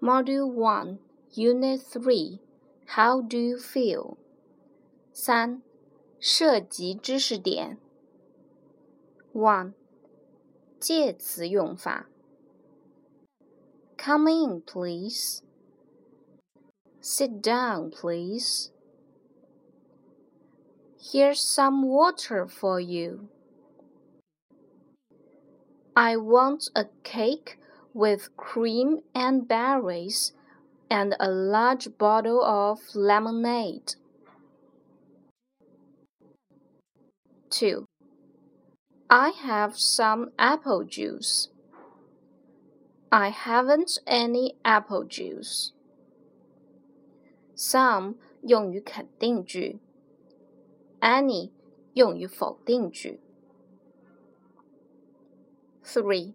Module One, Unit Three. How do you feel? 三，涉及知识点。One，介词用法。Come in, please. Sit down, please. Here's some water for you. I want a cake with cream and berries and a large bottle of lemonade. 2. I have some apple juice. I haven't any apple juice. Some 用于肯定句，any 用于否定句。Three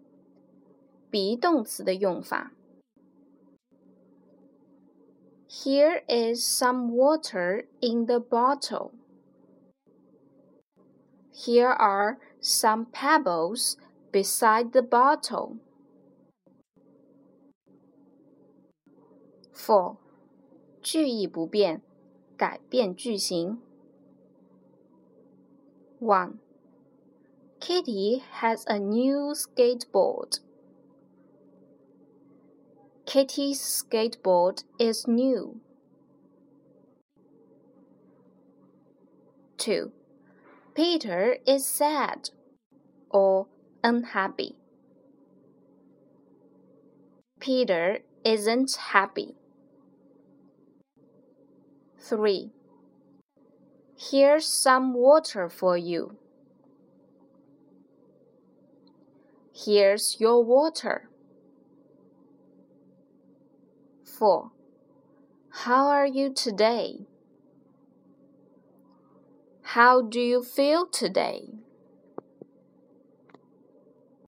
，be 动词的用法。Here is some water in the bottle. Here are some pebbles beside the bottle. 4. 句意不变，改变句型。1. Kitty has a new skateboard. Kitty's skateboard is new. 2. Peter is sad or unhappy. Peter isn't happy. 3. Here's some water for you. Here's your water. 4. How are you today? How do you feel today?